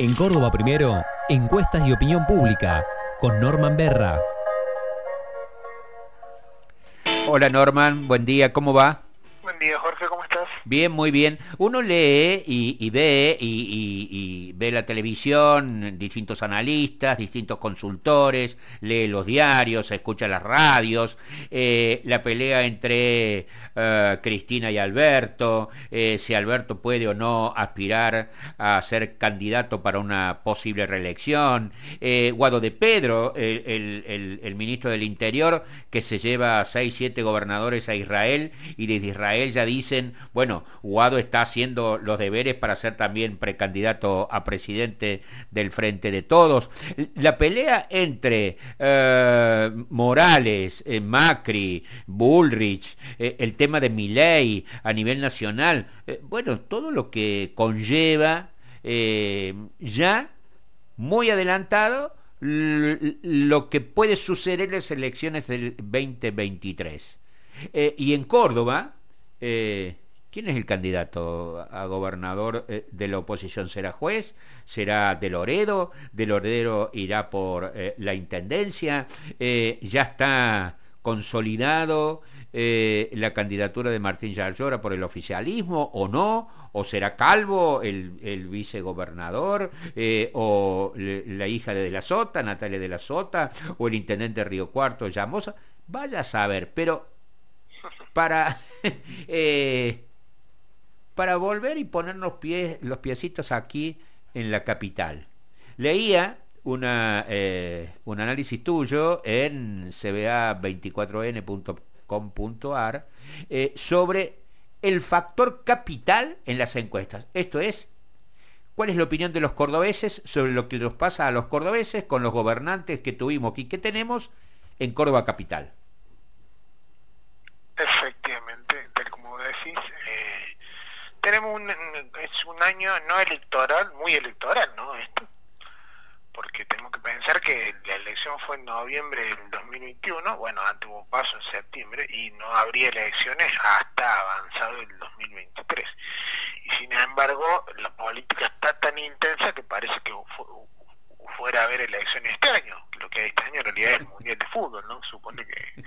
En Córdoba Primero, encuestas y opinión pública, con Norman Berra. Hola Norman, buen día, ¿cómo va? Buen día Jorge. Bien, muy bien. Uno lee y, ve y, ve la televisión, distintos analistas, distintos consultores, lee los diarios, escucha las radios, eh, la pelea entre eh, Cristina y Alberto, eh, si Alberto puede o no aspirar a ser candidato para una posible reelección, Guado de Pedro, el, el ministro del Interior, que se lleva a seis, siete gobernadores a Israel y desde Israel ya dicen, bueno, Guado está haciendo los deberes para ser también precandidato a presidente del Frente de Todos. La pelea entre eh, Morales, eh, Macri, Bullrich, eh, el tema de Milei a nivel nacional, bueno, todo lo que conlleva ya muy adelantado lo que puede suceder en las elecciones del 2023. y en Córdoba, ¿quién es el candidato a gobernador eh, de la oposición? ¿Será juez? ¿Será de Loredo? ¿De Loredo irá por eh, la intendencia? ¿Ya está consolidado la candidatura de Martín Yarlora por el oficialismo o no? ¿O será Calvo el, vicegobernador? ¿O la hija de, de la Sota, Natalia de la Sota? ¿O el intendente de Río Cuarto, Llamosa? Vaya a saber, pero para, eh, para volver y poner los, pies, los piecitos aquí en la capital. Leía eh, un análisis tuyo en cba24n.com.ar eh, sobre el factor capital en las encuestas. Esto es, ¿cuál es la opinión de los cordobeses sobre lo que nos pasa a los cordobeses con los gobernantes que tuvimos y que tenemos en Córdoba Capital? Efectivamente, tal como decís, eh, tenemos un, es un año no electoral, muy electoral, ¿no? Esto, porque tenemos que pensar que la elección fue en noviembre del 2021, bueno, antes hubo paso en septiembre y no habría elecciones hasta avanzado el 2023. Y sin embargo, la política está tan intensa que parece que fuera a haber elecciones este año, lo que hay este año en realidad es el Mundial de Fútbol, ¿no? Supone que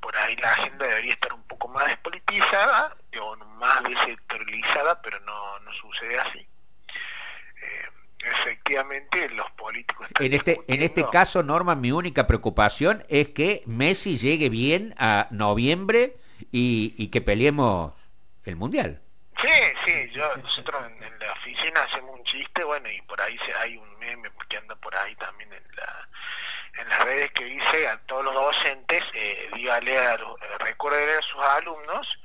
por ahí la agenda debería estar un poco más despolitizada o más descentralizada, pero no, no sucede así. Eh, efectivamente, los políticos están en este en este caso, Norma, mi única preocupación es que Messi llegue bien a noviembre y, y que peleemos el Mundial. Sí, sí, yo, nosotros en, la oficina hacemos un chiste, bueno, y por ahí se, hay un meme que anda por ahí también en, la, en las redes que dice a todos los docentes, eh, dígale a, eh, recuerden a sus alumnos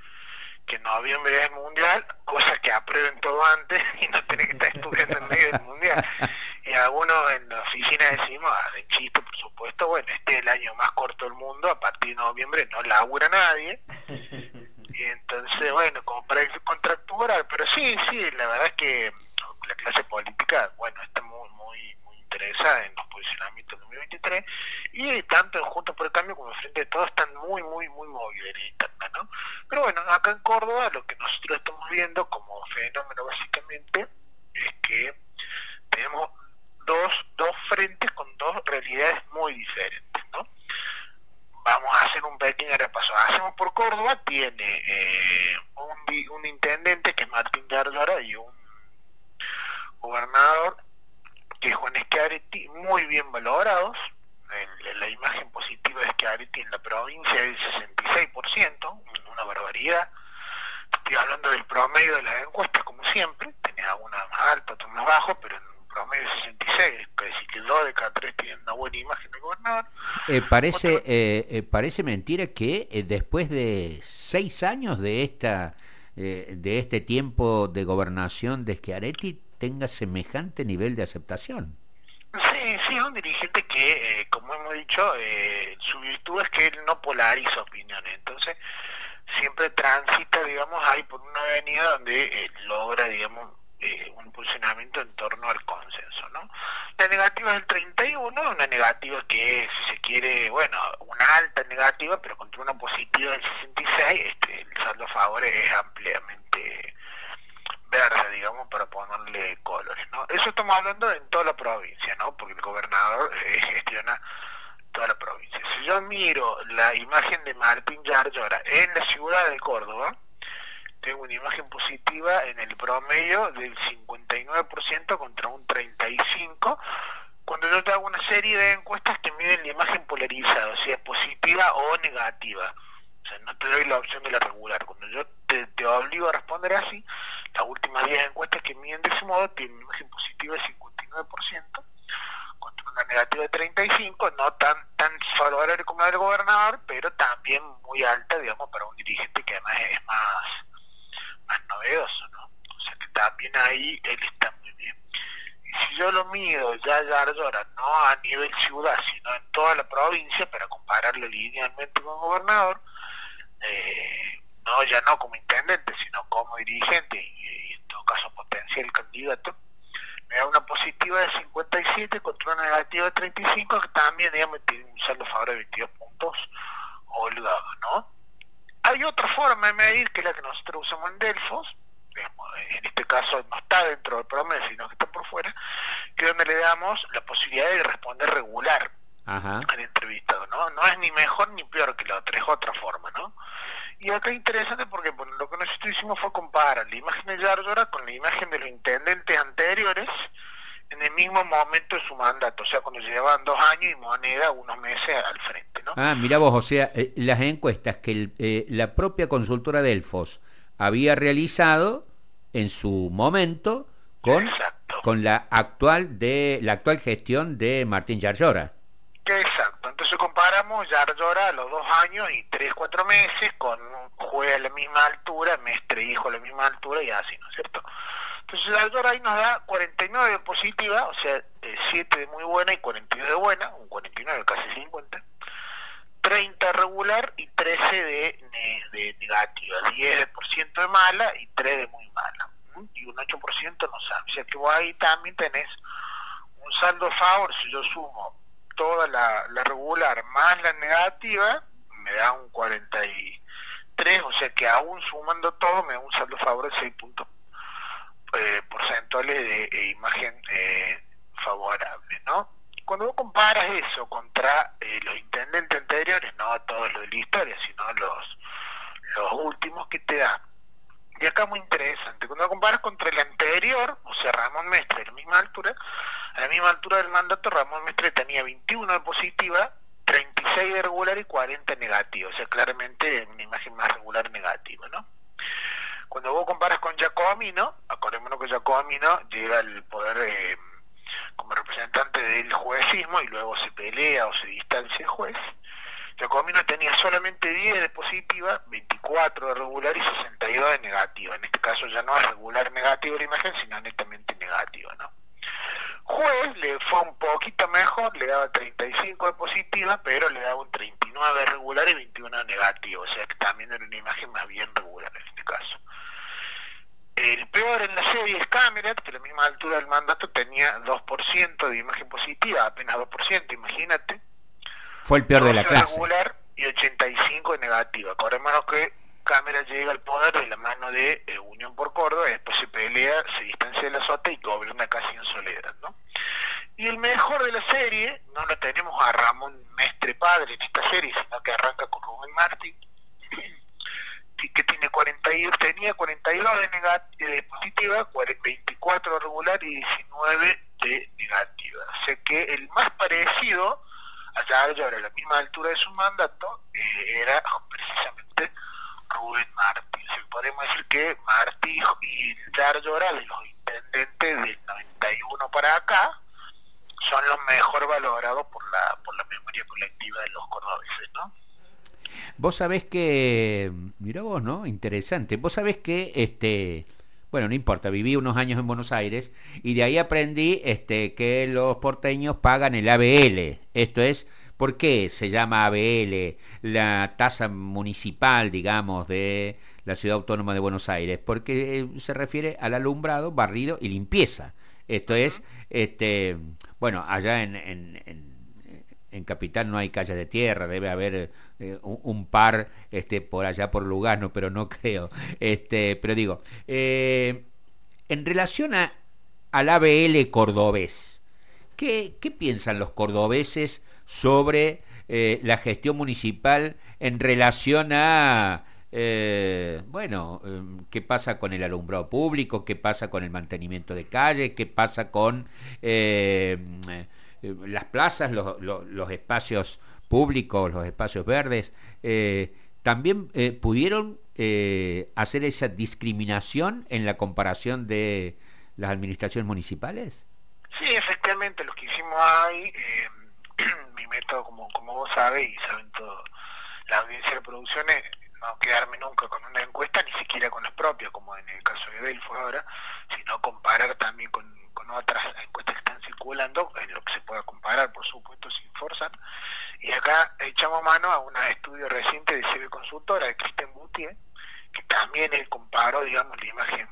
que noviembre es mundial, cosa que aprueben todo antes y no tienen que estar estudiando en medio del mundial. Y algunos en la oficina decimos, ah, de chiste por supuesto, bueno, este es el año más corto del mundo, a partir de noviembre no labura nadie. Y entonces, bueno, como para contractual, pero sí, sí, la verdad es que la clase política, bueno, está muy, muy, muy interesada en los posicionamientos del 2023 y tanto en Juntos por el Cambio como en Frente de Todos están muy, muy, muy movidos ¿no? Pero bueno, acá en Córdoba lo que nosotros estamos viendo como fenómeno básicamente es que tenemos dos, dos frentes con dos realidades muy diferentes, ¿no? vamos a hacer un pequeño repaso. Hacemos por Córdoba, tiene eh, un, intendente que es Martín Gardora y un gobernador que es Juan Schiaretti, muy bien valorados. la imagen positiva de Schiaretti en la provincia es 66%, una barbaridad. Estoy hablando del promedio de las encuestas, como siempre, tenés alguna más alta, otra más bajo, pero en promedio 66, que decir que dos de cada tres tienen una buena imagen de gobernador. Eh, parece, eh, eh, parece mentira que después de seis años de esta de este tiempo de gobernación de Schiaretti tenga semejante nivel de aceptación. Sí, sí, es un dirigente que, como hemos dicho, su virtud es que él no polariza opiniones, entonces siempre transita, digamos, ahí por una avenida donde logra, digamos, eh, un posicionamiento en torno al consenso. ¿no? La negativa es el 31, una negativa que si se quiere, bueno, una alta negativa, pero contra una positiva del 66, este, el saldo a favor es ampliamente verde, digamos, para ponerle colores. ¿no? Eso estamos hablando en toda la provincia, ¿no? Porque el gobernador eh, gestiona toda la provincia. Si yo miro la imagen de Martín Yarlora en la ciudad de Córdoba, tengo una imagen positiva en el promedio del 59% contra un 35%, cuando yo te hago una serie de encuestas que miden la imagen polarizada, o sea, positiva o negativa. O sea, no te doy la opción de la regular. Cuando yo te, obligo a responder así, las últimas 10 encuestas que miden de ese modo tienen una imagen positiva del 59% contra una negativa de 35, no tan tan favorable como la del gobernador, pero también muy alta, digamos, para un dirigente que además es más, más novedoso, ¿no? O sea que también ahí él está muy bien. Y si yo lo mido ya ya ahora, no a nivel ciudad, sino en toda la provincia, para compararlo linealmente con gobernador, eh, no ya no como intendente, sino como dirigente y, en todo caso potencial candidato, me da una positiva de 57 contra una negativa de 35, que también digamos, tiene un saldo favorable de 22 puntos holgado, ¿no? Hay otra forma de medir, que es la que nosotros usamos en Delfos, en este caso no está dentro del promedio, sino que está por fuera, que es donde le damos la posibilidad de responder regular al entrevistado, ¿no? No es ni mejor ni peor que la otra, es otra forma, ¿no? Y acá es interesante porque bueno, lo que nosotros hicimos fue comparar la imagen de Yarlora con la imagen de los intendentes anteriores en el mismo momento de su mandato, o sea, cuando llevaban dos años y moneda unos meses al frente, ¿no? Ah, mira vos, o sea, eh, las encuestas que eh, la propia consultora Delfos había realizado en su momento con, con la actual de la actual gestión de Martín Yarlora. Exacto, entonces comparamos Yarlora a los dos años y tres, cuatro meses con juega a la misma altura, Mestre hijo a la misma altura y así, ¿no es cierto? Entonces Yarlora ahí nos da 49 de positiva, o sea, 7 de muy buena y 42 de buena, un 49, casi 50. 30 regular y 13 de, de negativa, 10% de mala y 3 de muy mala, y un 8% no sabe. O sea que vos ahí también tenés un saldo favor, si yo sumo toda la, regular más la negativa, me da un 43, o sea que aún sumando todo me da un saldo favor de 6 puntos eh, porcentuales de eh, imagen eh, favorable, ¿no? Cuando vos comparas eso contra los intendentes anteriores, no todos los de la historia, sino los, los últimos que te dan, y acá muy interesante, cuando lo comparas contra el anterior, o sea, Ramón Mestre, a la misma altura, a la misma altura del mandato, Ramón Mestre tenía 21 de positiva, 36 de regular y 40 negativa, o sea, claramente una imagen más regular negativa, ¿no? Cuando vos comparas con Giacomino, acordémonos que Giacomino llega al poder eh, como representante del juecismo y luego se pelea o se distancia el juez, Giacomino tenía solamente 10 de positiva, 24 de regular y 62 de negativa. En este caso ya no es regular negativa la imagen, sino netamente negativa, ¿no? Juez le fue un poquito mejor, le daba 35 de positiva, pero le daba un 39 de regular y 21 de negativa, o sea que también era una imagen más bien regular en este caso. El peor en la serie es Cameron, que a la misma altura del mandato tenía 2% de imagen positiva, apenas 2%, imagínate fue el peor de la clase. regular y 85 de negativa. Acordémonos que Cámara llega al poder de la mano de eh, Unión por Córdoba, después se pelea, se distancia de la sota y gobierna casi en soledad, ¿no? Y el mejor de la serie, no lo tenemos a Ramón Mestre Padre en esta serie, sino que arranca con Rubén Martín, que tiene 41, tenía 42 de, negativa, de positiva, 24 de regular y 19 de negativa. O sea que el más parecido allá a la misma altura de su mandato, eh, era precisamente Rubén Martí. podemos decir que Martí y Yarlora, de los intendentes del 91 para acá, son los mejor valorados por la, por la memoria colectiva de los cordobeses, ¿no? Vos sabés que, mira vos, ¿no? Interesante. Vos sabés que, este, bueno, no importa, viví unos años en Buenos Aires y de ahí aprendí este, que los porteños pagan el ABL, esto es, ¿por qué se llama ABL la tasa municipal, digamos, de la Ciudad Autónoma de Buenos Aires? Porque eh, se refiere al alumbrado, barrido y limpieza. Esto es, este, bueno, allá en, en, Capital no hay calles de tierra, debe haber eh, un, par este, por allá por Lugano, pero no creo. Este, pero digo, eh, en relación a al ABL cordobés. ¿Qué, qué piensan los cordobeses sobre eh, la gestión municipal en relación a, bueno, em, qué pasa con el alumbrado público, qué pasa con el mantenimiento de calles, qué pasa con las plazas, los, los, espacios públicos, los espacios verdes. ¿También pudieron hacer esa discriminación en la comparación de las administraciones municipales? Sí, efectivamente, lo que hicimos ahí mi método, como, como vos sabes y saben todo, la audiencia de producciones, no quedarme nunca con una encuesta, ni siquiera con las propias, como en el caso de Delfo ahora, sino comparar también con, con otras encuestas que están circulando, en lo que se pueda comparar, por supuesto. Echamos mano a un estudio reciente de CB Consultora, de Cristian Boutier, que también él comparó, digamos, la imagen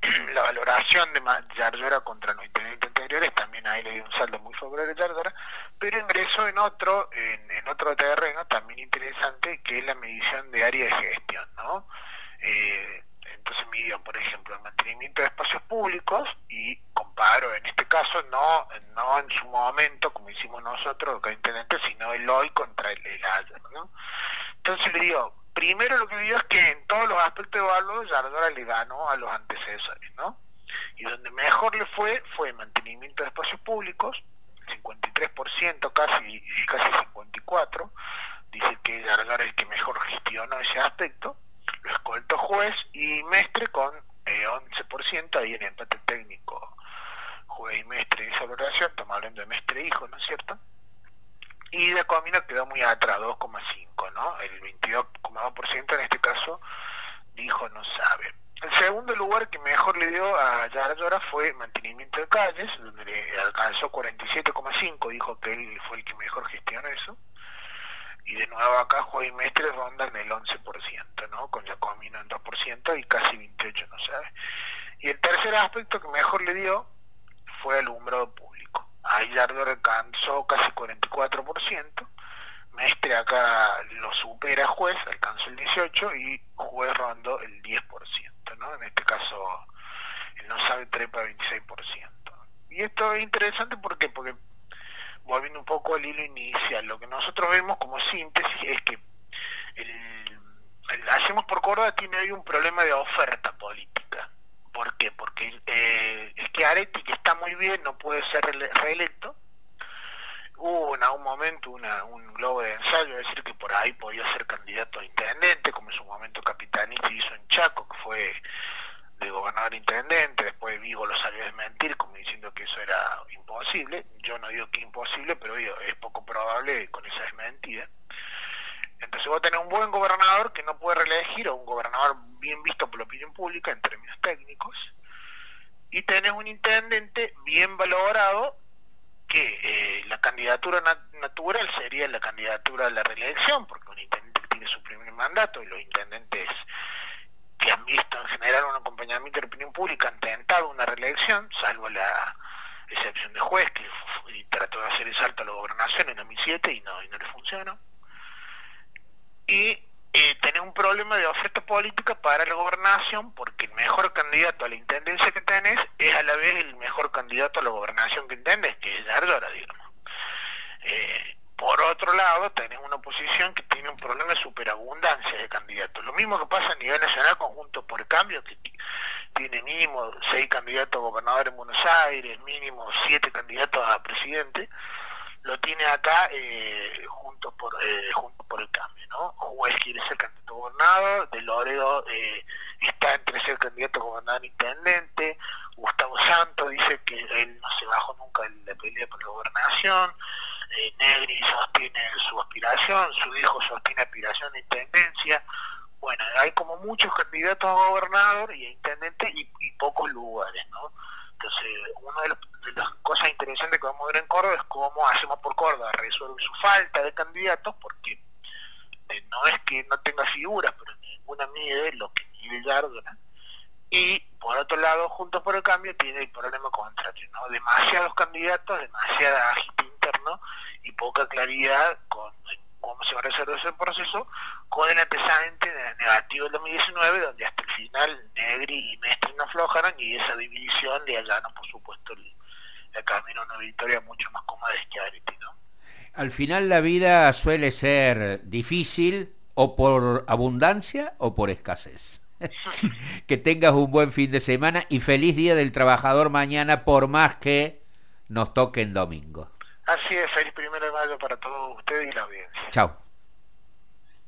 la valoración de Yardora contra los intendentes anteriores, también ahí le dio un saldo muy favorable a Yardora, pero ingresó en otro, en, otro terreno también interesante, que es la medición de área de gestión, ¿no? Eh, entonces midió, por ejemplo, el mantenimiento de espacios públicos y comparo, en este caso, no, no en su momento, como hicimos nosotros, los intendentes, sino el hoy contra el, el ayer, ¿no? Entonces le dio primero lo que digo es que en todos los aspectos de valor Yardora le ganó a los antecesores, ¿no? Y donde mejor le fue fue mantenimiento de espacios públicos, 53% casi, casi 54%, dice que Yardora es el que mejor gestionó ese aspecto, lo juez y Mestre con 11%, eh, ahí en empate técnico, juez y Mestre esa valoración, estamos hablando de Mestre hijo, ¿no es cierto? y de Comino quedó muy atrás, 2,5, ¿no? El 22,2% en este caso dijo no sabe. El segundo lugar que mejor le dio a Yara fue mantenimiento de calles, donde le alcanzó 47,5, dijo que él fue el que mejor gestionó eso. Y de nuevo acá Juan y Mestre rondan el 11%, ¿no? Con Jacomino en 2% y casi 28, no sabe. Y el tercer aspecto que mejor le dio fue alumbrado público Ahí Yardor alcanzó casi 44%, Mestre acá lo supera juez, alcanzó el 18% y juez rondó el 10%, ¿no? En este caso, él no sabe trepa 26%. Y esto es interesante porque volviendo un poco al hilo inicial, lo que nosotros vemos como síntesis es que el, Hacemos por Córdoba tiene hoy un problema de oferta política. ¿Por qué? Porque eh, es que Areti, que está muy bien, no puede ser reelecto. Hubo en algún momento una, un globo de ensayo, decir que por ahí podía ser candidato a intendente, como en su momento Capitanista hizo en Chaco, que fue de gobernador intendente, después Vigo lo salió a desmentir como diciendo que eso era imposible. Yo no digo que imposible, pero es poco probable con esa desmentida. Entonces vos tenés un buen gobernador que no puede reelegir, o un gobernador bien visto por la opinión pública en términos técnicos, y tenés un intendente bien valorado que eh, la candidatura natural sería la candidatura a la reelección, porque un intendente tiene su primer mandato y los intendentes que han visto en general un acompañamiento de la opinión pública han tentado una reelección, salvo la excepción de juez que trató de hacer el salto a la gobernación en 2007 y no, y no le funcionó y eh, tenés un problema de oferta política para la gobernación porque el mejor candidato a la intendencia que tenés es a la vez el mejor candidato a la gobernación que tenés, que es Yardora, digamos. Eh, por otro lado, tenés una oposición que tiene un problema de superabundancia de candidatos. Lo mismo que pasa a nivel nacional con Juntos por el Cambio, que tiene mínimo seis candidatos a gobernador en Buenos Aires, mínimo siete candidatos a presidente, lo tiene acá eh, Juntos por, eh, junto por el Cambio. ¿no? Juez quiere ser candidato a gobernador, De Loredo eh, está entre ser candidato a gobernador intendente, Gustavo Santos dice que él no se bajó nunca en la pelea por la gobernación, eh, Negri sostiene su aspiración, su hijo sostiene aspiración de intendencia, bueno, hay como muchos candidatos a gobernador y a intendente y, pocos lugares, ¿no? Entonces, una de, de, las cosas interesantes que vamos a ver en Córdoba es cómo hacemos por Córdoba resuelve su falta de candidatos, porque no es que no tenga figuras, pero ninguna mide lo que mide Yardona. Y por otro lado, Juntos por el Cambio tiene el problema contrario, ¿no? Demasiados candidatos, demasiada agite interno y poca claridad con cómo se va a resolver ese proceso, con el antecedente negativo del 2019, donde hasta el final Negri y Mestre aflojaron y esa división le allanan, por supuesto, el, camino a una victoria mucho más cómoda de Schiaretti, ¿no? Al final la vida suele ser difícil o por abundancia o por escasez. que tengas un buen fin de semana y feliz Día del Trabajador mañana, por más que nos toque en domingo. Así es, feliz primero de mayo para todos ustedes y la audiencia. Chao.